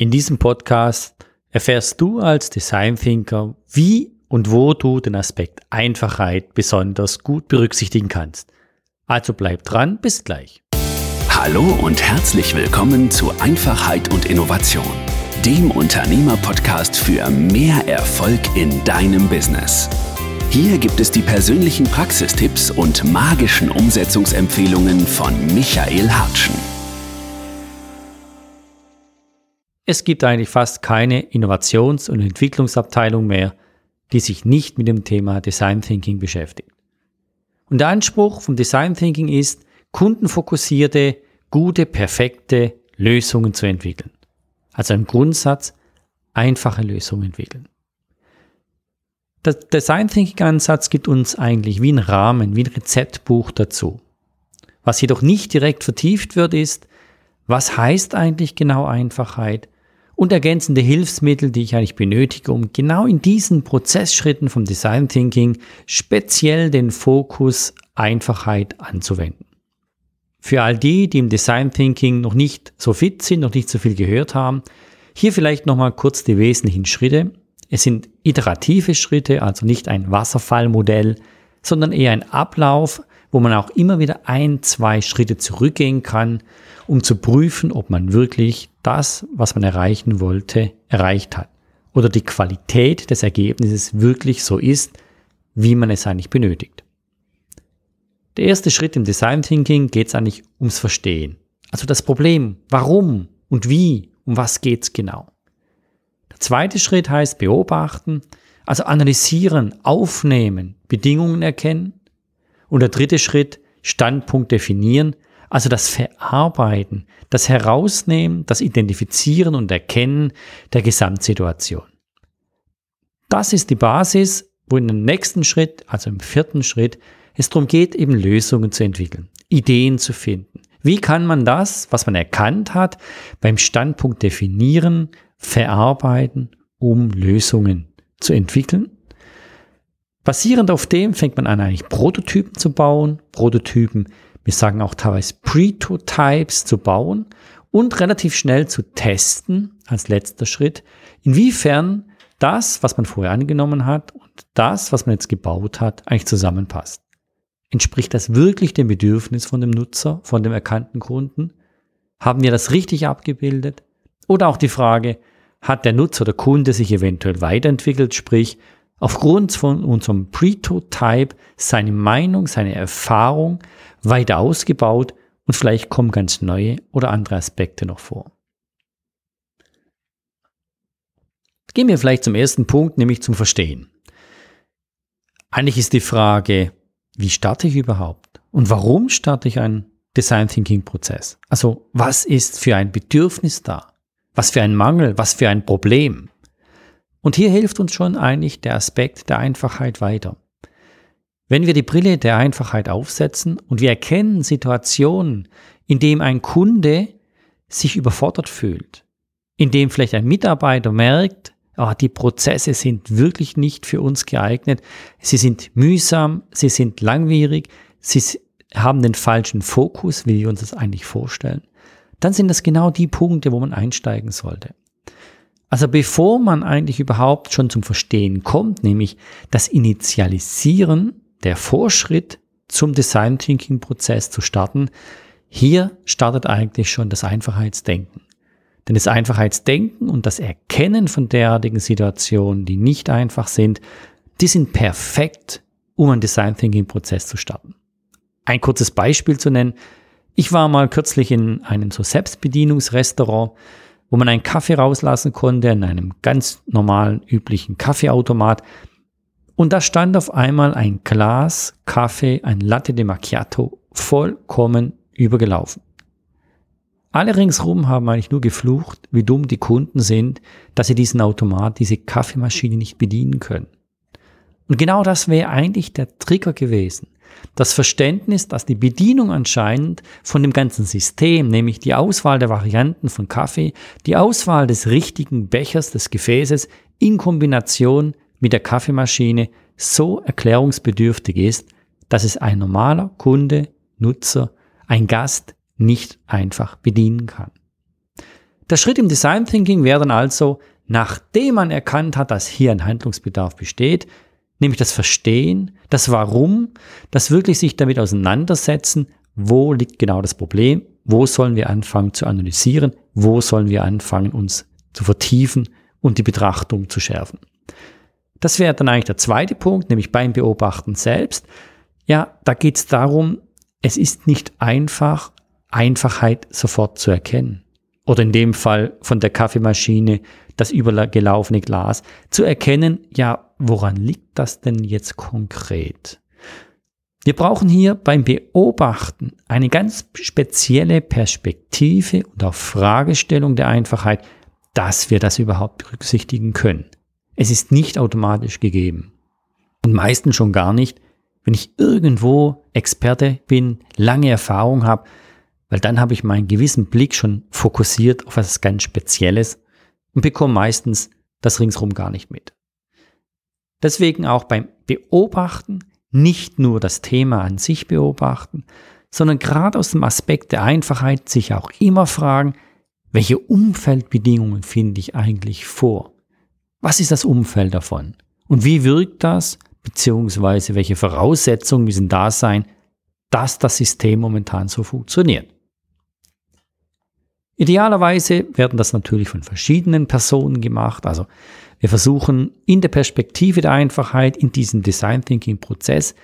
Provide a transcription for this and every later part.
In diesem Podcast erfährst du als Design Thinker, wie und wo du den Aspekt Einfachheit besonders gut berücksichtigen kannst. Also bleib dran, bis gleich. Hallo und herzlich willkommen zu Einfachheit und Innovation, dem Unternehmer-Podcast für mehr Erfolg in deinem Business. Hier gibt es die persönlichen Praxistipps und magischen Umsetzungsempfehlungen von Michael Hartschen. Es gibt eigentlich fast keine Innovations- und Entwicklungsabteilung mehr, die sich nicht mit dem Thema Design Thinking beschäftigt. Und der Anspruch vom Design Thinking ist, kundenfokussierte, gute, perfekte Lösungen zu entwickeln. Also im Grundsatz einfache Lösungen entwickeln. Der Design Thinking Ansatz gibt uns eigentlich wie ein Rahmen, wie ein Rezeptbuch dazu. Was jedoch nicht direkt vertieft wird, ist, was heißt eigentlich genau Einfachheit und ergänzende Hilfsmittel, die ich eigentlich benötige, um genau in diesen Prozessschritten vom Design Thinking speziell den Fokus Einfachheit anzuwenden. Für all die, die im Design Thinking noch nicht so fit sind, noch nicht so viel gehört haben, hier vielleicht nochmal kurz die wesentlichen Schritte. Es sind iterative Schritte, also nicht ein Wasserfallmodell, sondern eher ein Ablauf, wo man auch immer wieder ein, zwei Schritte zurückgehen kann, um zu prüfen, ob man wirklich das, was man erreichen wollte, erreicht hat. Oder die Qualität des Ergebnisses wirklich so ist, wie man es eigentlich benötigt. Der erste Schritt im Design Thinking geht es eigentlich ums Verstehen. Also das Problem, warum und wie, um was geht es genau. Der zweite Schritt heißt beobachten, also analysieren, aufnehmen, Bedingungen erkennen und der dritte Schritt, Standpunkt definieren, also das Verarbeiten, das Herausnehmen, das Identifizieren und Erkennen der Gesamtsituation. Das ist die Basis, wo in dem nächsten Schritt, also im vierten Schritt, es darum geht, eben Lösungen zu entwickeln, Ideen zu finden. Wie kann man das, was man erkannt hat, beim Standpunkt definieren, verarbeiten, um Lösungen zu entwickeln Basierend auf dem fängt man an, eigentlich Prototypen zu bauen, Prototypen, wir sagen auch teilweise Prototypes zu bauen und relativ schnell zu testen als letzter Schritt, inwiefern das, was man vorher angenommen hat und das, was man jetzt gebaut hat, eigentlich zusammenpasst. Entspricht das wirklich dem Bedürfnis von dem Nutzer, von dem erkannten Kunden? Haben wir das richtig abgebildet? Oder auch die Frage, hat der Nutzer oder Kunde sich eventuell weiterentwickelt, sprich, aufgrund von unserem Prototype seine Meinung, seine Erfahrung weiter ausgebaut und vielleicht kommen ganz neue oder andere Aspekte noch vor. Gehen wir vielleicht zum ersten Punkt, nämlich zum Verstehen. Eigentlich ist die Frage, wie starte ich überhaupt? Und warum starte ich einen Design Thinking Prozess? Also, was ist für ein Bedürfnis da? Was für ein Mangel? Was für ein Problem? Und hier hilft uns schon eigentlich der Aspekt der Einfachheit weiter. Wenn wir die Brille der Einfachheit aufsetzen und wir erkennen Situationen, in denen ein Kunde sich überfordert fühlt, in dem vielleicht ein Mitarbeiter merkt, oh, die Prozesse sind wirklich nicht für uns geeignet, sie sind mühsam, sie sind langwierig, sie haben den falschen Fokus, wie wir uns das eigentlich vorstellen, dann sind das genau die Punkte, wo man einsteigen sollte. Also bevor man eigentlich überhaupt schon zum Verstehen kommt, nämlich das Initialisieren, der Vorschritt zum Design Thinking Prozess zu starten, hier startet eigentlich schon das Einfachheitsdenken. Denn das Einfachheitsdenken und das Erkennen von derartigen Situationen, die nicht einfach sind, die sind perfekt, um einen Design Thinking Prozess zu starten. Ein kurzes Beispiel zu nennen. Ich war mal kürzlich in einem so Selbstbedienungsrestaurant, wo man einen Kaffee rauslassen konnte in einem ganz normalen, üblichen Kaffeeautomat. Und da stand auf einmal ein Glas Kaffee, ein Latte de Macchiato, vollkommen übergelaufen. Alle ringsrum haben eigentlich nur geflucht, wie dumm die Kunden sind, dass sie diesen Automat, diese Kaffeemaschine nicht bedienen können. Und genau das wäre eigentlich der Trigger gewesen das Verständnis, dass die Bedienung anscheinend von dem ganzen System, nämlich die Auswahl der Varianten von Kaffee, die Auswahl des richtigen Bechers, des Gefäßes in Kombination mit der Kaffeemaschine so erklärungsbedürftig ist, dass es ein normaler Kunde, Nutzer, ein Gast nicht einfach bedienen kann. Der Schritt im Design Thinking wäre dann also, nachdem man erkannt hat, dass hier ein Handlungsbedarf besteht, nämlich das Verstehen, das Warum, das wirklich sich damit auseinandersetzen, wo liegt genau das Problem, wo sollen wir anfangen zu analysieren, wo sollen wir anfangen uns zu vertiefen und die Betrachtung zu schärfen. Das wäre dann eigentlich der zweite Punkt, nämlich beim Beobachten selbst. Ja, da geht es darum, es ist nicht einfach, Einfachheit sofort zu erkennen. Oder in dem Fall von der Kaffeemaschine das übergelaufene Glas zu erkennen, ja, woran liegt das denn jetzt konkret? Wir brauchen hier beim Beobachten eine ganz spezielle Perspektive und auch Fragestellung der Einfachheit, dass wir das überhaupt berücksichtigen können. Es ist nicht automatisch gegeben. Und meistens schon gar nicht, wenn ich irgendwo Experte bin, lange Erfahrung habe, weil dann habe ich meinen gewissen Blick schon fokussiert auf etwas ganz Spezielles und bekomme meistens das ringsrum gar nicht mit. Deswegen auch beim Beobachten nicht nur das Thema an sich beobachten, sondern gerade aus dem Aspekt der Einfachheit sich auch immer fragen, welche Umfeldbedingungen finde ich eigentlich vor? Was ist das Umfeld davon? Und wie wirkt das? Beziehungsweise welche Voraussetzungen müssen da sein, dass das System momentan so funktioniert? Idealerweise werden das natürlich von verschiedenen Personen gemacht. Also wir versuchen in der Perspektive der Einfachheit in diesem Design Thinking Prozess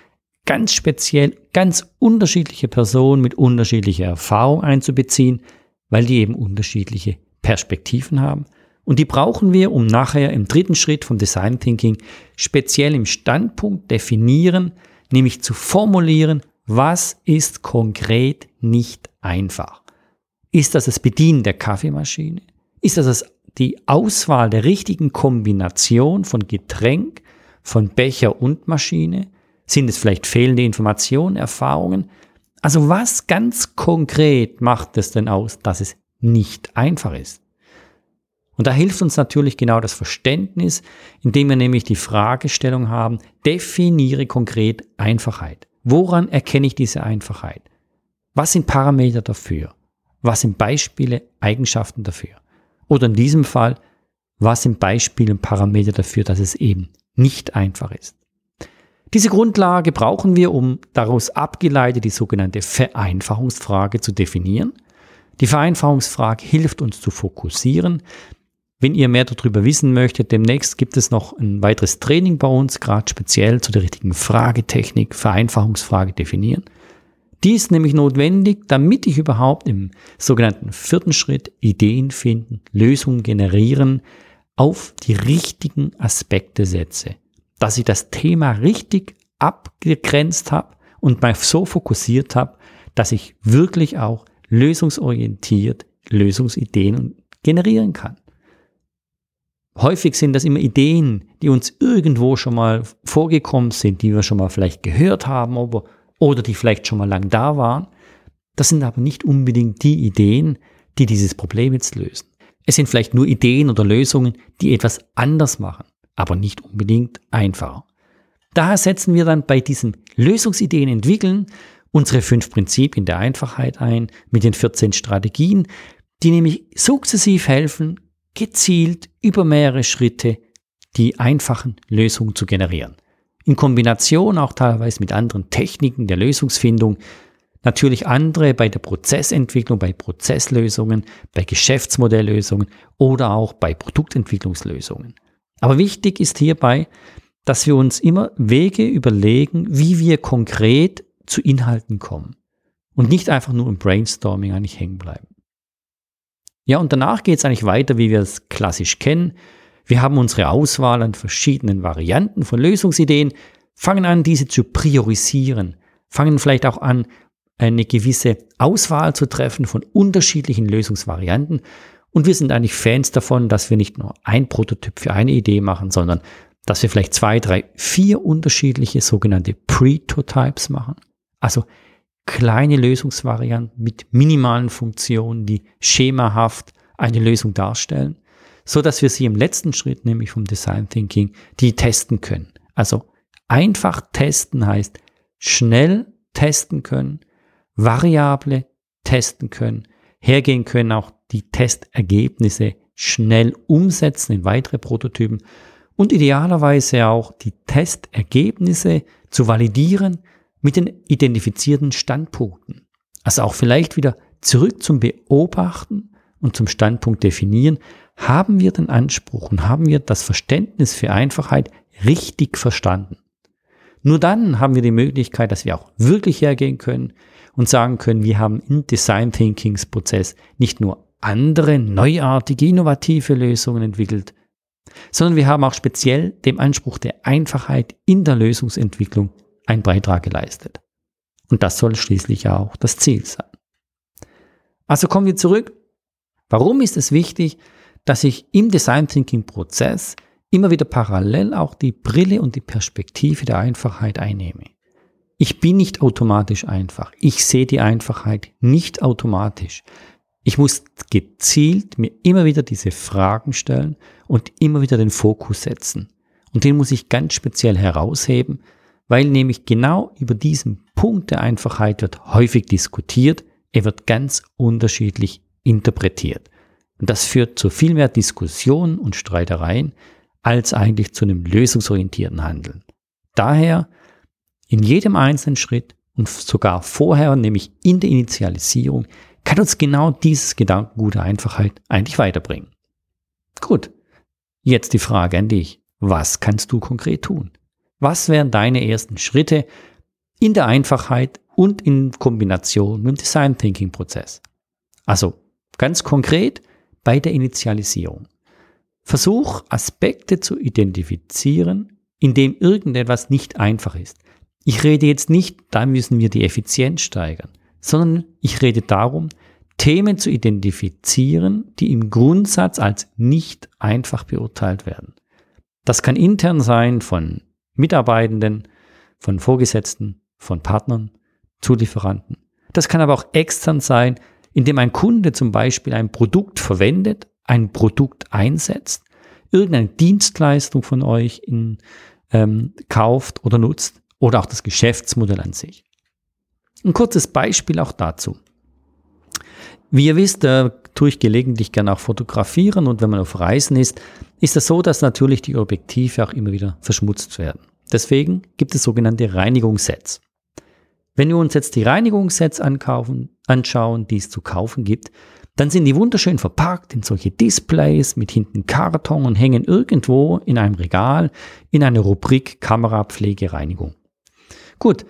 ganz speziell ganz unterschiedliche Personen mit unterschiedlicher Erfahrung einzubeziehen, weil die eben unterschiedliche Perspektiven haben. Und die brauchen wir, um nachher im dritten Schritt vom Design Thinking speziell im Standpunkt definieren, nämlich zu formulieren, was ist konkret nicht einfach. Ist das das Bedienen der Kaffeemaschine? Ist das, die Auswahl der richtigen Kombination von Getränk, von Becher und Maschine? Sind es vielleicht fehlende Informationen, Erfahrungen? Also was ganz konkret macht es denn aus, dass es nicht einfach ist? Und da hilft uns natürlich genau das Verständnis, indem wir nämlich die Fragestellung haben, definiere konkret Einfachheit. Woran erkenne ich diese Einfachheit? Was sind Parameter dafür? Was sind Beispiele, Eigenschaften dafür? Oder in diesem Fall, was sind Beispiele und Parameter dafür, dass es eben nicht einfach ist? Diese Grundlage brauchen wir, um daraus abgeleitet die sogenannte Vereinfachungsfrage zu definieren. Die Vereinfachungsfrage hilft uns zu fokussieren. Wenn ihr mehr darüber wissen möchtet, demnächst gibt es noch ein weiteres Training bei uns, gerade speziell zu der richtigen Fragetechnik, Vereinfachungsfrage definieren. Die ist nämlich notwendig, damit ich überhaupt im sogenannten vierten Schritt Ideen finden, Lösungen generieren, auf die richtigen Aspekte setze dass ich das Thema richtig abgegrenzt habe und mal so fokussiert habe, dass ich wirklich auch lösungsorientiert Lösungsideen generieren kann. Häufig sind das immer Ideen, die uns irgendwo schon mal vorgekommen sind, die wir schon mal vielleicht gehört haben oder, oder die vielleicht schon mal lang da waren. Das sind aber nicht unbedingt die Ideen, die dieses Problem jetzt lösen. Es sind vielleicht nur Ideen oder Lösungen, die etwas anders machen aber nicht unbedingt einfacher. Daher setzen wir dann bei diesen Lösungsideen entwickeln unsere fünf Prinzipien der Einfachheit ein mit den 14 Strategien, die nämlich sukzessiv helfen, gezielt über mehrere Schritte die einfachen Lösungen zu generieren. In Kombination auch teilweise mit anderen Techniken der Lösungsfindung, natürlich andere bei der Prozessentwicklung, bei Prozesslösungen, bei Geschäftsmodelllösungen oder auch bei Produktentwicklungslösungen. Aber wichtig ist hierbei, dass wir uns immer Wege überlegen, wie wir konkret zu Inhalten kommen und nicht einfach nur im Brainstorming eigentlich hängen bleiben. Ja, und danach geht es eigentlich weiter, wie wir es klassisch kennen. Wir haben unsere Auswahl an verschiedenen Varianten von Lösungsideen, fangen an, diese zu priorisieren, fangen vielleicht auch an, eine gewisse Auswahl zu treffen von unterschiedlichen Lösungsvarianten und wir sind eigentlich Fans davon, dass wir nicht nur ein Prototyp für eine Idee machen, sondern dass wir vielleicht zwei, drei, vier unterschiedliche sogenannte Pretotypes machen. Also kleine Lösungsvarianten mit minimalen Funktionen, die schemahaft eine Lösung darstellen, so dass wir sie im letzten Schritt, nämlich vom Design Thinking, die testen können. Also einfach testen heißt schnell testen können, Variable testen können, hergehen können, auch die Testergebnisse schnell umsetzen in weitere Prototypen und idealerweise auch die Testergebnisse zu validieren mit den identifizierten Standpunkten. Also auch vielleicht wieder zurück zum Beobachten und zum Standpunkt definieren, haben wir den Anspruch und haben wir das Verständnis für Einfachheit richtig verstanden. Nur dann haben wir die Möglichkeit, dass wir auch wirklich hergehen können und sagen können, wir haben im Design Thinkings Prozess nicht nur andere, neuartige, innovative Lösungen entwickelt, sondern wir haben auch speziell dem Anspruch der Einfachheit in der Lösungsentwicklung einen Beitrag geleistet. Und das soll schließlich auch das Ziel sein. Also kommen wir zurück. Warum ist es wichtig, dass ich im Design Thinking Prozess immer wieder parallel auch die Brille und die Perspektive der Einfachheit einnehme? Ich bin nicht automatisch einfach. Ich sehe die Einfachheit nicht automatisch. Ich muss gezielt mir immer wieder diese Fragen stellen und immer wieder den Fokus setzen. Und den muss ich ganz speziell herausheben, weil nämlich genau über diesen Punkt der Einfachheit wird häufig diskutiert, er wird ganz unterschiedlich interpretiert. Und das führt zu viel mehr Diskussionen und Streitereien als eigentlich zu einem lösungsorientierten Handeln. Daher in jedem einzelnen Schritt und sogar vorher, nämlich in der Initialisierung, kann uns genau dieses Gedankengut der Einfachheit eigentlich weiterbringen. Gut, jetzt die Frage an dich. Was kannst du konkret tun? Was wären deine ersten Schritte in der Einfachheit und in Kombination mit dem Design Thinking Prozess? Also ganz konkret bei der Initialisierung. Versuch Aspekte zu identifizieren, in dem irgendetwas nicht einfach ist. Ich rede jetzt nicht, da müssen wir die Effizienz steigern sondern ich rede darum, Themen zu identifizieren, die im Grundsatz als nicht einfach beurteilt werden. Das kann intern sein von Mitarbeitenden, von Vorgesetzten, von Partnern, Zulieferanten. Das kann aber auch extern sein, indem ein Kunde zum Beispiel ein Produkt verwendet, ein Produkt einsetzt, irgendeine Dienstleistung von euch in, ähm, kauft oder nutzt oder auch das Geschäftsmodell an sich. Ein kurzes Beispiel auch dazu. Wie ihr wisst, äh, tue ich gelegentlich gerne auch fotografieren und wenn man auf Reisen ist, ist es so, dass natürlich die Objektive auch immer wieder verschmutzt werden. Deswegen gibt es sogenannte Reinigungssets. Wenn wir uns jetzt die Reinigungssets ankaufen, anschauen, die es zu kaufen gibt, dann sind die wunderschön verpackt in solche Displays mit hinten Karton und hängen irgendwo in einem Regal in einer Rubrik Kamerapflegereinigung. Gut,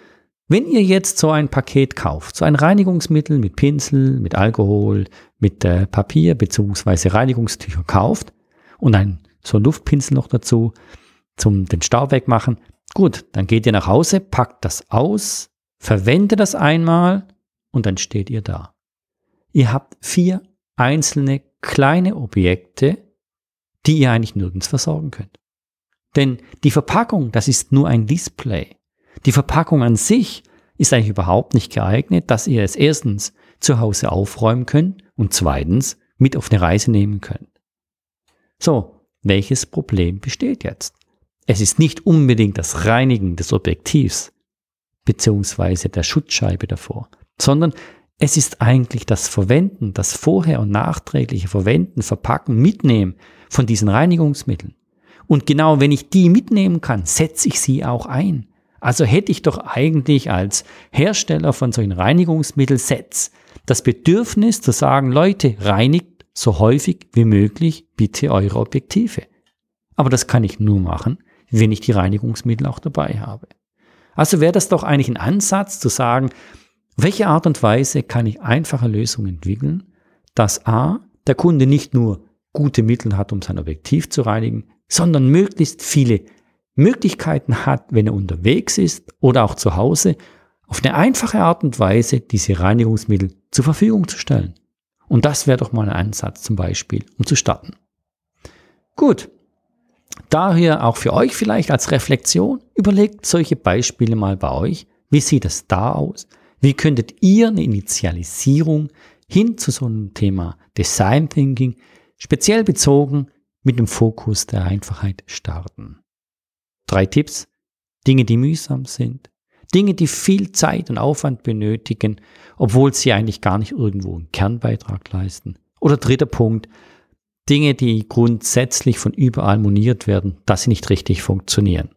wenn ihr jetzt so ein Paket kauft, so ein Reinigungsmittel mit Pinsel, mit Alkohol, mit äh, Papier bzw. Reinigungstücher kauft und ein so Luftpinsel noch dazu zum den Staub wegmachen, gut, dann geht ihr nach Hause, packt das aus, verwendet das einmal und dann steht ihr da. Ihr habt vier einzelne kleine Objekte, die ihr eigentlich nirgends versorgen könnt. Denn die Verpackung, das ist nur ein Display. Die Verpackung an sich ist eigentlich überhaupt nicht geeignet, dass ihr es erstens zu Hause aufräumen könnt und zweitens mit auf eine Reise nehmen könnt. So, welches Problem besteht jetzt? Es ist nicht unbedingt das Reinigen des Objektivs beziehungsweise der Schutzscheibe davor, sondern es ist eigentlich das Verwenden, das vorher und nachträgliche Verwenden, Verpacken, Mitnehmen von diesen Reinigungsmitteln. Und genau wenn ich die mitnehmen kann, setze ich sie auch ein. Also hätte ich doch eigentlich als Hersteller von solchen Reinigungsmittelsets das Bedürfnis zu sagen, Leute, reinigt so häufig wie möglich bitte eure Objektive. Aber das kann ich nur machen, wenn ich die Reinigungsmittel auch dabei habe. Also wäre das doch eigentlich ein Ansatz zu sagen, welche Art und Weise kann ich einfache Lösungen entwickeln, dass A, der Kunde nicht nur gute Mittel hat, um sein Objektiv zu reinigen, sondern möglichst viele Möglichkeiten hat, wenn er unterwegs ist oder auch zu Hause, auf eine einfache Art und Weise diese Reinigungsmittel zur Verfügung zu stellen. Und das wäre doch mal ein Ansatz zum Beispiel, um zu starten. Gut. Daher auch für euch vielleicht als Reflexion, überlegt solche Beispiele mal bei euch. Wie sieht es da aus? Wie könntet ihr eine Initialisierung hin zu so einem Thema Design Thinking speziell bezogen mit dem Fokus der Einfachheit starten? Drei Tipps. Dinge, die mühsam sind. Dinge, die viel Zeit und Aufwand benötigen, obwohl sie eigentlich gar nicht irgendwo einen Kernbeitrag leisten. Oder dritter Punkt, Dinge, die grundsätzlich von überall moniert werden, dass sie nicht richtig funktionieren.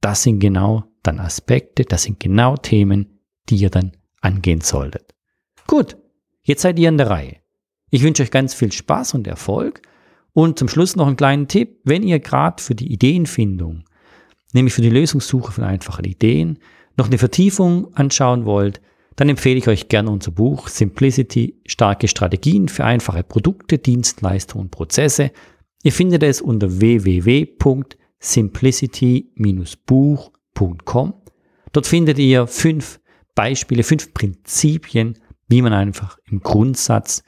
Das sind genau dann Aspekte, das sind genau Themen, die ihr dann angehen solltet. Gut, jetzt seid ihr in der Reihe. Ich wünsche euch ganz viel Spaß und Erfolg. Und zum Schluss noch einen kleinen Tipp, wenn ihr gerade für die Ideenfindung, nämlich für die Lösungssuche von einfachen Ideen, noch eine Vertiefung anschauen wollt, dann empfehle ich euch gerne unser Buch Simplicity, starke Strategien für einfache Produkte, Dienstleistungen und Prozesse. Ihr findet es unter www.simplicity-buch.com. Dort findet ihr fünf Beispiele, fünf Prinzipien, wie man einfach im Grundsatz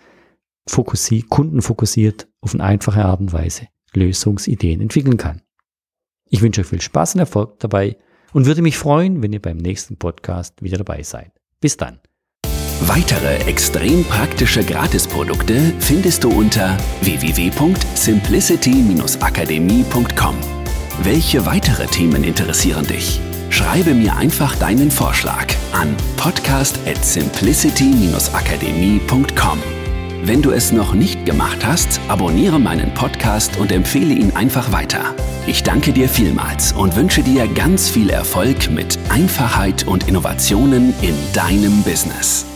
fokussiert, kundenfokussiert auf eine einfache Art und Weise Lösungsideen entwickeln kann. Ich wünsche euch viel Spaß und Erfolg dabei und würde mich freuen, wenn ihr beim nächsten Podcast wieder dabei seid. Bis dann. Weitere extrem praktische Gratisprodukte findest du unter www.simplicity-akademie.com. Welche weitere Themen interessieren dich? Schreibe mir einfach deinen Vorschlag an podcast at simplicity-akademie.com. Wenn du es noch nicht gemacht hast, abonniere meinen Podcast und empfehle ihn einfach weiter. Ich danke dir vielmals und wünsche dir ganz viel Erfolg mit Einfachheit und Innovationen in deinem Business.